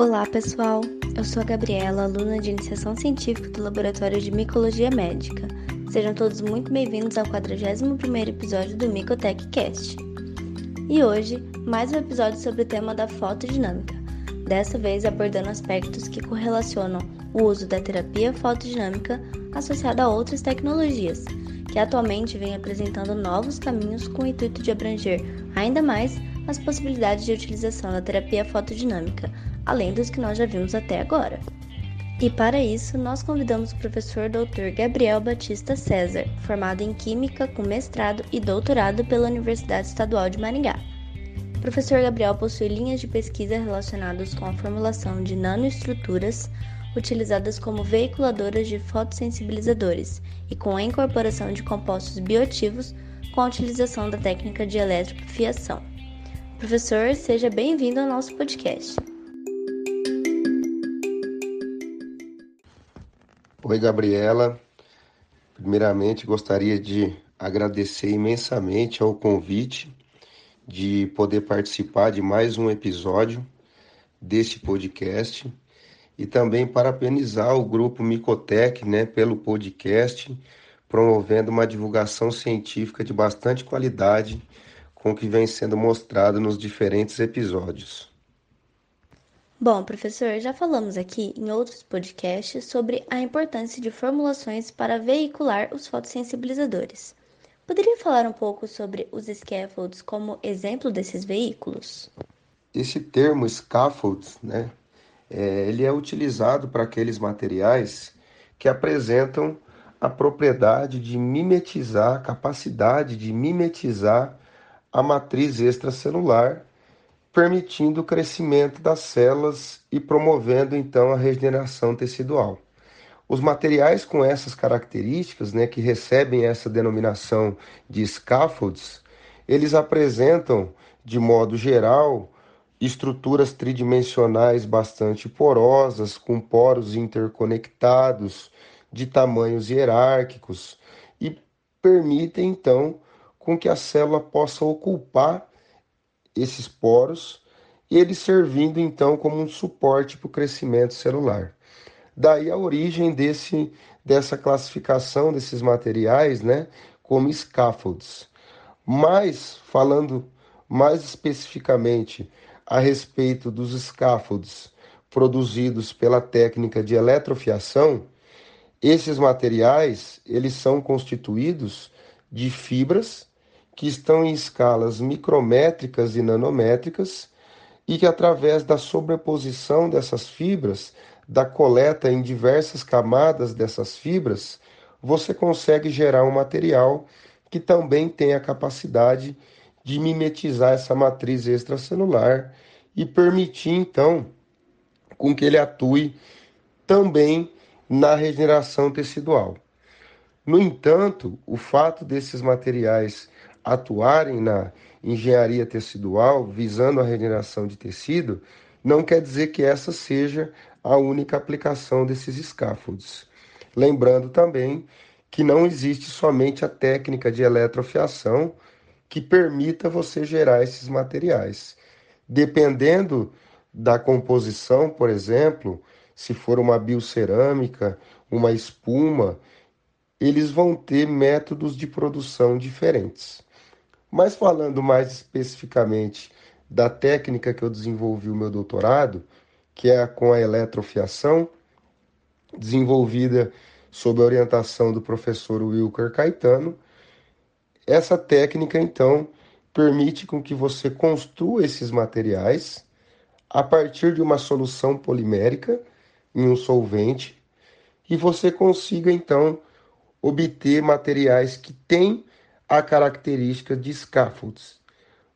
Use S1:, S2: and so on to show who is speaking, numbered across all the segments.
S1: Olá, pessoal. Eu sou a Gabriela, aluna de iniciação científica do Laboratório de Micologia Médica. Sejam todos muito bem-vindos ao 41º episódio do Micotech Cast. E hoje, mais um episódio sobre o tema da fotodinâmica. Dessa vez abordando aspectos que correlacionam o uso da terapia fotodinâmica associada a outras tecnologias, que atualmente vem apresentando novos caminhos com o intuito de abranger ainda mais as possibilidades de utilização da terapia fotodinâmica, além dos que nós já vimos até agora. E para isso, nós convidamos o professor Dr. Gabriel Batista César, formado em Química com mestrado e doutorado pela Universidade Estadual de Maringá. O professor Gabriel possui linhas de pesquisa relacionadas com a formulação de nanoestruturas utilizadas como veiculadoras de fotossensibilizadores e com a incorporação de compostos bioativos com a utilização da técnica de eletrofiação. Professor, seja bem-vindo ao nosso podcast.
S2: Oi, Gabriela. Primeiramente, gostaria de agradecer imensamente ao convite de poder participar de mais um episódio deste podcast e também parabenizar o grupo Micotec, né, pelo podcast, promovendo uma divulgação científica de bastante qualidade com o que vem sendo mostrado nos diferentes episódios.
S1: Bom, professor, já falamos aqui em outros podcasts sobre a importância de formulações para veicular os fotossensibilizadores. Poderia falar um pouco sobre os scaffolds como exemplo desses veículos?
S2: Esse termo scaffolds, né, é, ele é utilizado para aqueles materiais que apresentam a propriedade de mimetizar, a capacidade de mimetizar a matriz extracelular, permitindo o crescimento das células e promovendo então a regeneração tecidual. Os materiais com essas características, né, que recebem essa denominação de scaffolds, eles apresentam, de modo geral, estruturas tridimensionais bastante porosas, com poros interconectados, de tamanhos hierárquicos, e permitem então com que a célula possa ocupar esses poros, eles servindo então como um suporte para o crescimento celular. Daí a origem desse, dessa classificação desses materiais, né, como scaffolds. Mas falando mais especificamente a respeito dos scaffolds produzidos pela técnica de eletrofiação, esses materiais, eles são constituídos de fibras que estão em escalas micrométricas e nanométricas e que através da sobreposição dessas fibras, da coleta em diversas camadas dessas fibras, você consegue gerar um material que também tem a capacidade de mimetizar essa matriz extracelular e permitir então com que ele atue também na regeneração tecidual. No entanto, o fato desses materiais atuarem na engenharia tecidual visando a regeneração de tecido não quer dizer que essa seja a única aplicação desses scaffolds. Lembrando também que não existe somente a técnica de eletrofiação, que permita você gerar esses materiais. Dependendo da composição, por exemplo, se for uma biocerâmica, uma espuma, eles vão ter métodos de produção diferentes. Mas falando mais especificamente da técnica que eu desenvolvi o meu doutorado, que é com a eletrofiação, desenvolvida sob a orientação do professor Wilker Caetano, essa técnica, então, permite com que você construa esses materiais a partir de uma solução polimérica em um solvente e você consiga, então, obter materiais que têm a característica de scaffolds,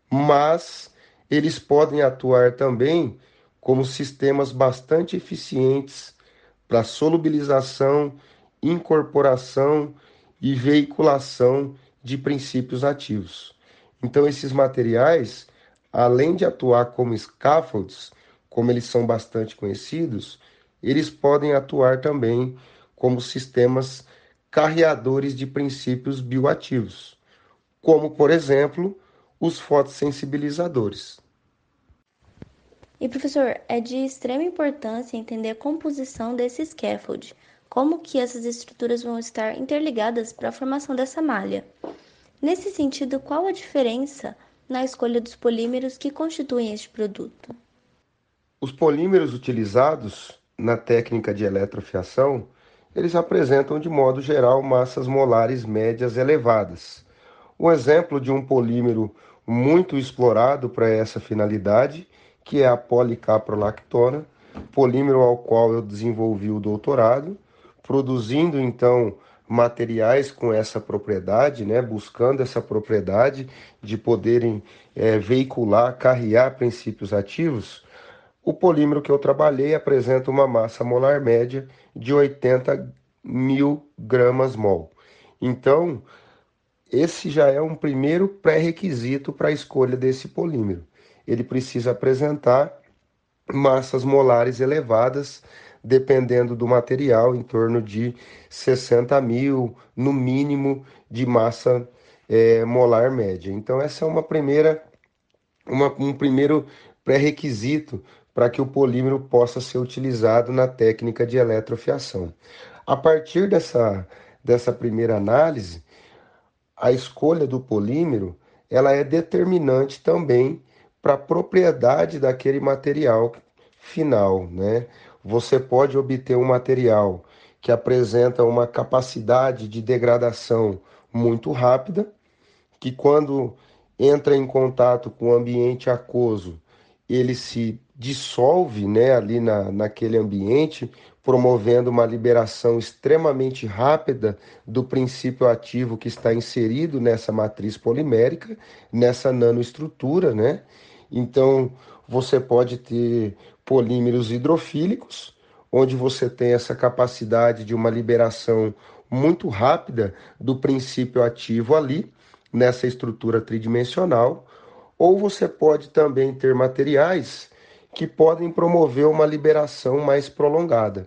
S2: mas eles podem atuar também como sistemas bastante eficientes para solubilização, incorporação e veiculação de princípios ativos. Então, esses materiais, além de atuar como scaffolds, como eles são bastante conhecidos, eles podem atuar também como sistemas carreadores de princípios bioativos, como, por exemplo, os fotossensibilizadores.
S1: E professor, é de extrema importância entender a composição desse scaffold, como que essas estruturas vão estar interligadas para a formação dessa malha. Nesse sentido, qual a diferença na escolha dos polímeros que constituem este produto?
S2: Os polímeros utilizados na técnica de eletrofiação, eles apresentam de modo geral massas molares médias elevadas. Um exemplo de um polímero muito explorado para essa finalidade, que é a policaprolactona, polímero ao qual eu desenvolvi o doutorado, produzindo então materiais com essa propriedade, né, buscando essa propriedade de poderem é, veicular, carrear princípios ativos, o polímero que eu trabalhei apresenta uma massa molar média de 80 mil gramas mol. Então, esse já é um primeiro pré-requisito para a escolha desse polímero. Ele precisa apresentar massas molares elevadas, dependendo do material, em torno de 60 mil, no mínimo, de massa é, molar média. Então, essa é uma primeira, uma, um primeiro pré-requisito para que o polímero possa ser utilizado na técnica de eletrofiação. A partir dessa, dessa primeira análise, a escolha do polímero ela é determinante também para a propriedade daquele material final, né? Você pode obter um material que apresenta uma capacidade de degradação muito rápida, que quando entra em contato com o ambiente aquoso, ele se dissolve né, ali na, naquele ambiente, promovendo uma liberação extremamente rápida do princípio ativo que está inserido nessa matriz polimérica, nessa nanoestrutura, né? Então, você pode ter polímeros hidrofílicos, onde você tem essa capacidade de uma liberação muito rápida do princípio ativo ali, nessa estrutura tridimensional, ou você pode também ter materiais que podem promover uma liberação mais prolongada.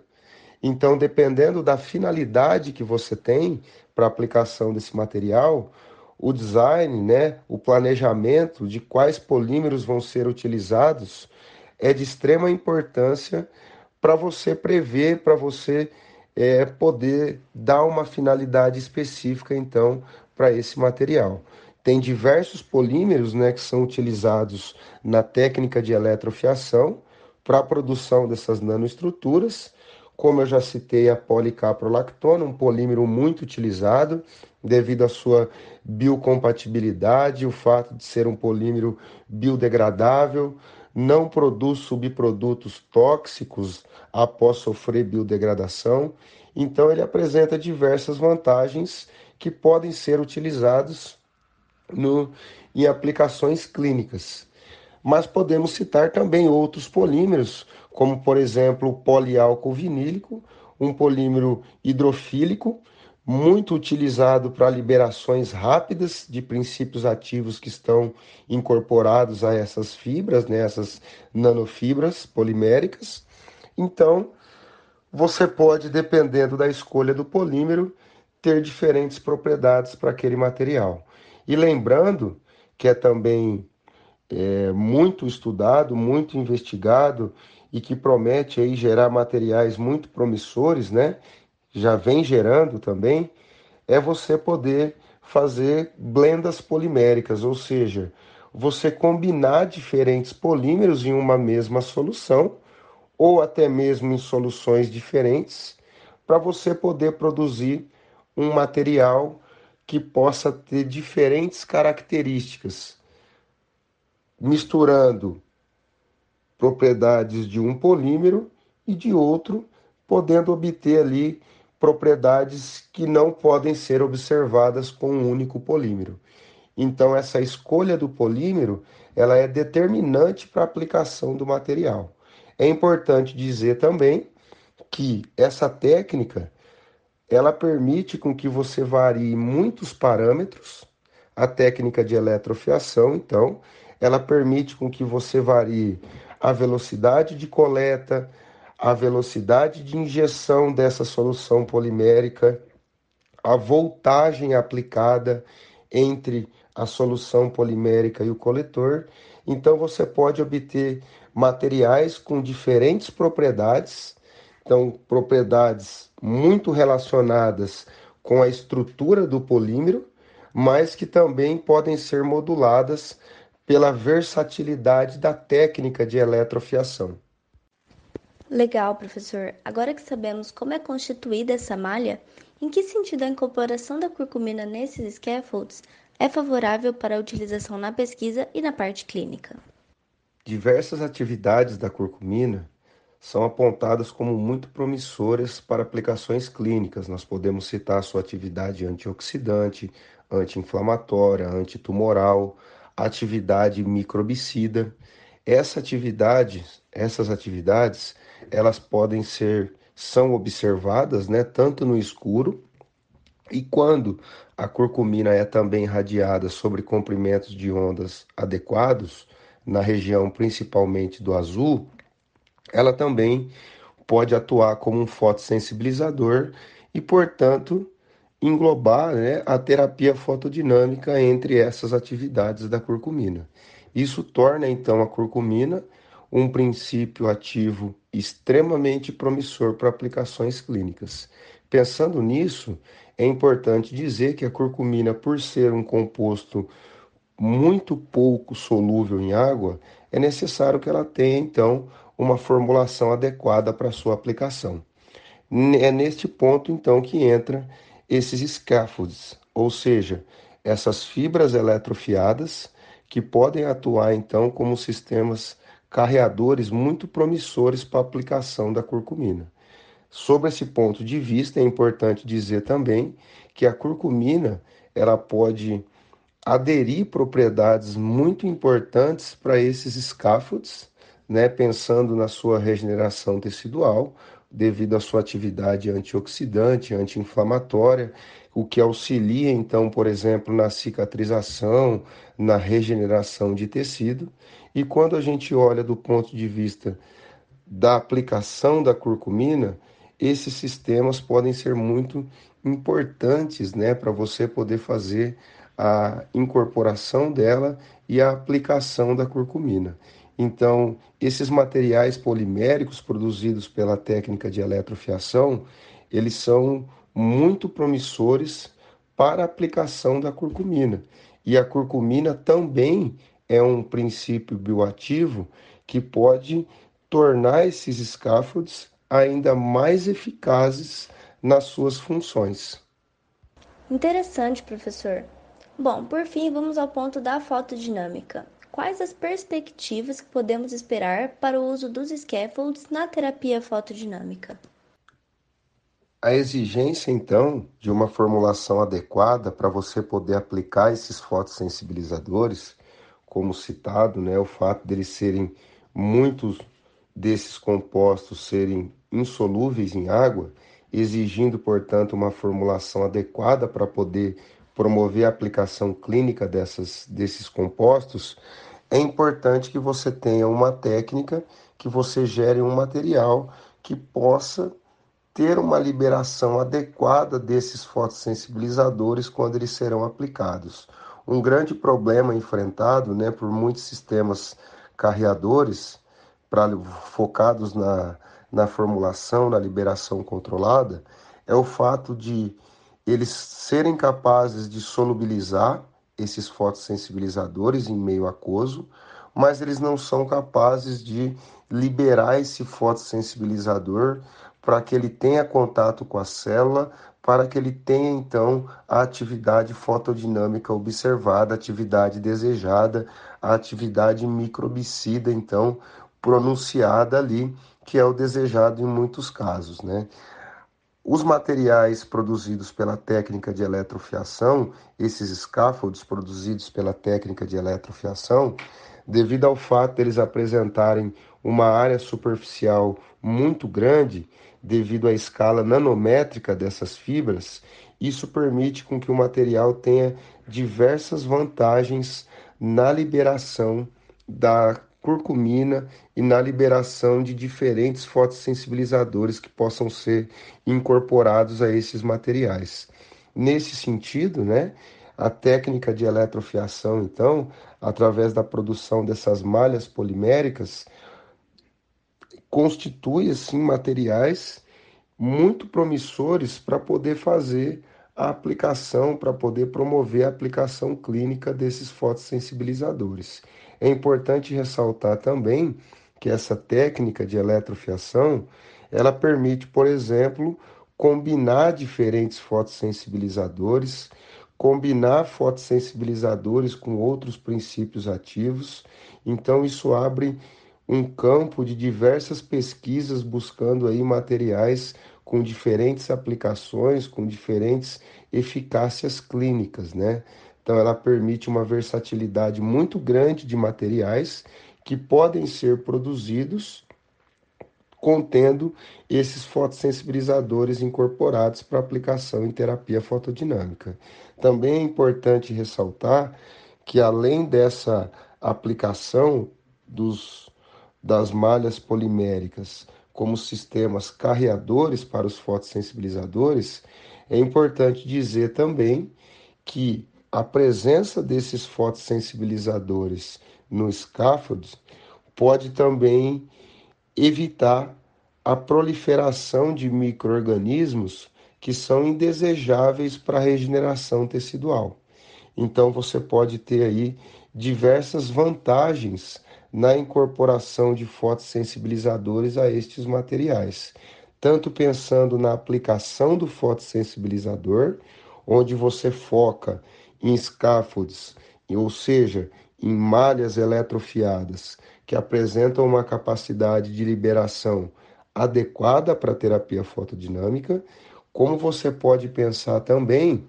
S2: Então, dependendo da finalidade que você tem para aplicação desse material, o design, né, o planejamento de quais polímeros vão ser utilizados é de extrema importância para você prever, para você é, poder dar uma finalidade específica, então, para esse material. Tem diversos polímeros né, que são utilizados na técnica de eletrofiação para a produção dessas nanoestruturas. Como eu já citei, a policaprolactona, um polímero muito utilizado devido à sua biocompatibilidade, o fato de ser um polímero biodegradável, não produz subprodutos tóxicos após sofrer biodegradação. Então, ele apresenta diversas vantagens que podem ser utilizados no, em aplicações clínicas. Mas podemos citar também outros polímeros, como por exemplo o poliálcool vinílico, um polímero hidrofílico, muito utilizado para liberações rápidas de princípios ativos que estão incorporados a essas fibras, né, essas nanofibras poliméricas. Então, você pode, dependendo da escolha do polímero, ter diferentes propriedades para aquele material. E lembrando que é também é, muito estudado, muito investigado e que promete aí gerar materiais muito promissores, né? Já vem gerando também, é você poder fazer blendas poliméricas, ou seja, você combinar diferentes polímeros em uma mesma solução ou até mesmo em soluções diferentes para você poder produzir um material que possa ter diferentes características, misturando propriedades de um polímero e de outro, podendo obter ali propriedades que não podem ser observadas com um único polímero. Então essa escolha do polímero, ela é determinante para a aplicação do material. É importante dizer também que essa técnica ela permite com que você varie muitos parâmetros. A técnica de eletrofiação, então, ela permite com que você varie a velocidade de coleta, a velocidade de injeção dessa solução polimérica, a voltagem aplicada entre a solução polimérica e o coletor, então você pode obter materiais com diferentes propriedades, então propriedades muito relacionadas com a estrutura do polímero, mas que também podem ser moduladas pela versatilidade da técnica de eletrofiação.
S1: Legal, professor. Agora que sabemos como é constituída essa malha, em que sentido a incorporação da curcumina nesses scaffolds é favorável para a utilização na pesquisa e na parte clínica?
S2: Diversas atividades da curcumina são apontadas como muito promissoras para aplicações clínicas. Nós podemos citar sua atividade antioxidante, anti-inflamatória, antitumoral, atividade microbicida. Essa atividade, essas atividades, elas podem ser são observadas, né, tanto no escuro e quando a curcumina é também irradiada sobre comprimentos de ondas adequados, na região principalmente do azul, ela também pode atuar como um fotossensibilizador e, portanto, englobar né, a terapia fotodinâmica entre essas atividades da curcumina. Isso torna então a curcumina um princípio ativo extremamente promissor para aplicações clínicas. Pensando nisso, é importante dizer que a curcumina, por ser um composto muito pouco solúvel em água, é necessário que ela tenha então uma formulação adequada para sua aplicação. É neste ponto então que entra esses scaffolds, ou seja, essas fibras eletrofiadas que podem atuar então como sistemas carreadores muito promissores para a aplicação da curcumina. Sobre esse ponto de vista, é importante dizer também que a curcumina ela pode aderir propriedades muito importantes para esses scaffolds, né, pensando na sua regeneração tecidual, devido à sua atividade antioxidante, anti-inflamatória, o que auxilia então, por exemplo, na cicatrização, na regeneração de tecido. E quando a gente olha do ponto de vista da aplicação da curcumina, esses sistemas podem ser muito importantes, né, para você poder fazer a incorporação dela e a aplicação da curcumina. Então, esses materiais poliméricos produzidos pela técnica de eletrofiação, eles são muito promissores para a aplicação da curcumina. E a curcumina também é um princípio bioativo que pode tornar esses scaffolds ainda mais eficazes nas suas funções.
S1: Interessante, professor. Bom, por fim, vamos ao ponto da fotodinâmica. Quais as perspectivas que podemos esperar para o uso dos scaffolds na terapia fotodinâmica?
S2: A exigência, então, de uma formulação adequada para você poder aplicar esses fotossensibilizadores, como citado, né, o fato deles serem muitos desses compostos serem insolúveis em água, exigindo, portanto, uma formulação adequada para poder promover a aplicação clínica dessas, desses compostos, é importante que você tenha uma técnica, que você gere um material que possa ter uma liberação adequada desses fotossensibilizadores quando eles serão aplicados. Um grande problema enfrentado né, por muitos sistemas carreadores pra, focados na, na formulação, na liberação controlada, é o fato de eles serem capazes de solubilizar esses fotossensibilizadores em meio aquoso, mas eles não são capazes de liberar esse fotossensibilizador para que ele tenha contato com a célula, para que ele tenha então a atividade fotodinâmica observada, a atividade desejada, a atividade microbicida então pronunciada ali, que é o desejado em muitos casos, né? Os materiais produzidos pela técnica de eletrofiação, esses scaffolds produzidos pela técnica de eletrofiação, devido ao fato deles eles apresentarem uma área superficial muito grande, devido à escala nanométrica dessas fibras, isso permite com que o material tenha diversas vantagens na liberação da curcumina e na liberação de diferentes fotossensibilizadores que possam ser incorporados a esses materiais. Nesse sentido, né, A técnica de eletrofiação, então, através da produção dessas malhas poliméricas, constitui assim materiais muito promissores para poder fazer a aplicação, para poder promover a aplicação clínica desses fotossensibilizadores. É importante ressaltar também que essa técnica de eletrofiação, ela permite, por exemplo, combinar diferentes fotossensibilizadores, combinar fotossensibilizadores com outros princípios ativos. Então isso abre um campo de diversas pesquisas buscando aí materiais com diferentes aplicações, com diferentes eficácias clínicas, né? Então ela permite uma versatilidade muito grande de materiais que podem ser produzidos contendo esses fotossensibilizadores incorporados para aplicação em terapia fotodinâmica. Também é importante ressaltar que além dessa aplicação dos, das malhas poliméricas como sistemas carreadores para os fotossensibilizadores, é importante dizer também que a presença desses fotossensibilizadores no scaffold pode também evitar a proliferação de microorganismos que são indesejáveis para a regeneração tecidual. Então você pode ter aí diversas vantagens na incorporação de fotossensibilizadores a estes materiais, tanto pensando na aplicação do fotossensibilizador, onde você foca em scaffolds, ou seja, em malhas eletrofiadas que apresentam uma capacidade de liberação adequada para terapia fotodinâmica, como você pode pensar também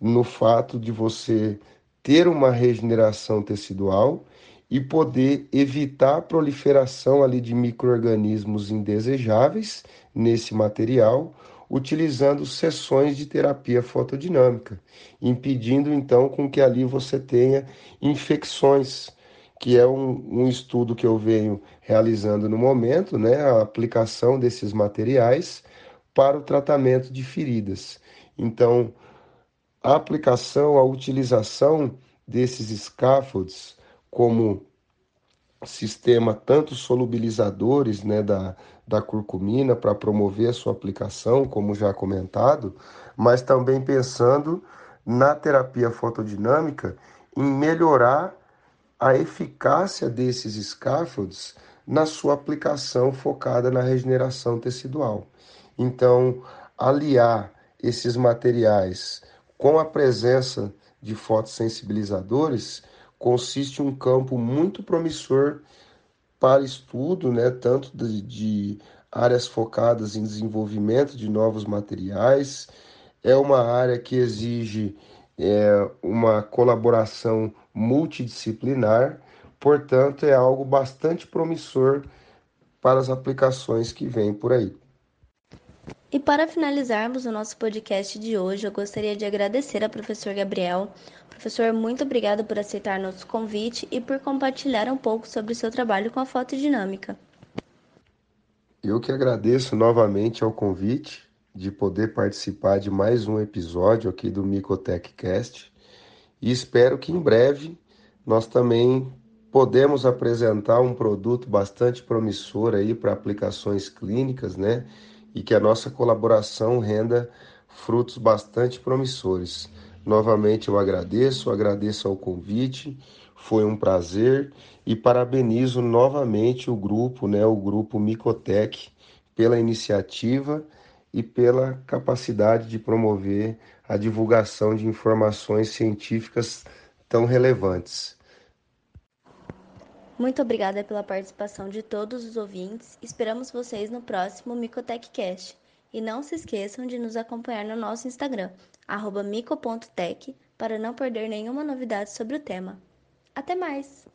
S2: no fato de você ter uma regeneração tecidual e poder evitar a proliferação ali de microorganismos indesejáveis nesse material, utilizando sessões de terapia fotodinâmica, impedindo então com que ali você tenha infecções, que é um, um estudo que eu venho realizando no momento, né, a aplicação desses materiais para o tratamento de feridas. Então, a aplicação, a utilização desses scaffolds como sistema tanto solubilizadores né, da, da curcumina para promover a sua aplicação, como já comentado, mas também pensando na terapia fotodinâmica em melhorar a eficácia desses scaffolds na sua aplicação focada na regeneração tecidual. Então, aliar esses materiais com a presença de fotossensibilizadores consiste um campo muito promissor para estudo, né, tanto de, de áreas focadas em desenvolvimento de novos materiais. É uma área que exige é, uma colaboração multidisciplinar, portanto, é algo bastante promissor para as aplicações que vêm por aí.
S1: E para finalizarmos o nosso podcast de hoje, eu gostaria de agradecer ao professor Gabriel. Professor, muito obrigado por aceitar nosso convite e por compartilhar um pouco sobre o seu trabalho com a fotodinâmica.
S2: Eu que agradeço novamente ao convite de poder participar de mais um episódio aqui do MicotechCast e espero que em breve nós também podemos apresentar um produto bastante promissor aí para aplicações clínicas, né? E que a nossa colaboração renda frutos bastante promissores. Novamente eu agradeço, agradeço ao convite, foi um prazer e parabenizo novamente o grupo, né, o grupo Micotec, pela iniciativa e pela capacidade de promover a divulgação de informações científicas tão relevantes.
S1: Muito obrigada pela participação de todos os ouvintes. Esperamos vocês no próximo MicotechCast. E não se esqueçam de nos acompanhar no nosso Instagram, mico.tech, para não perder nenhuma novidade sobre o tema. Até mais!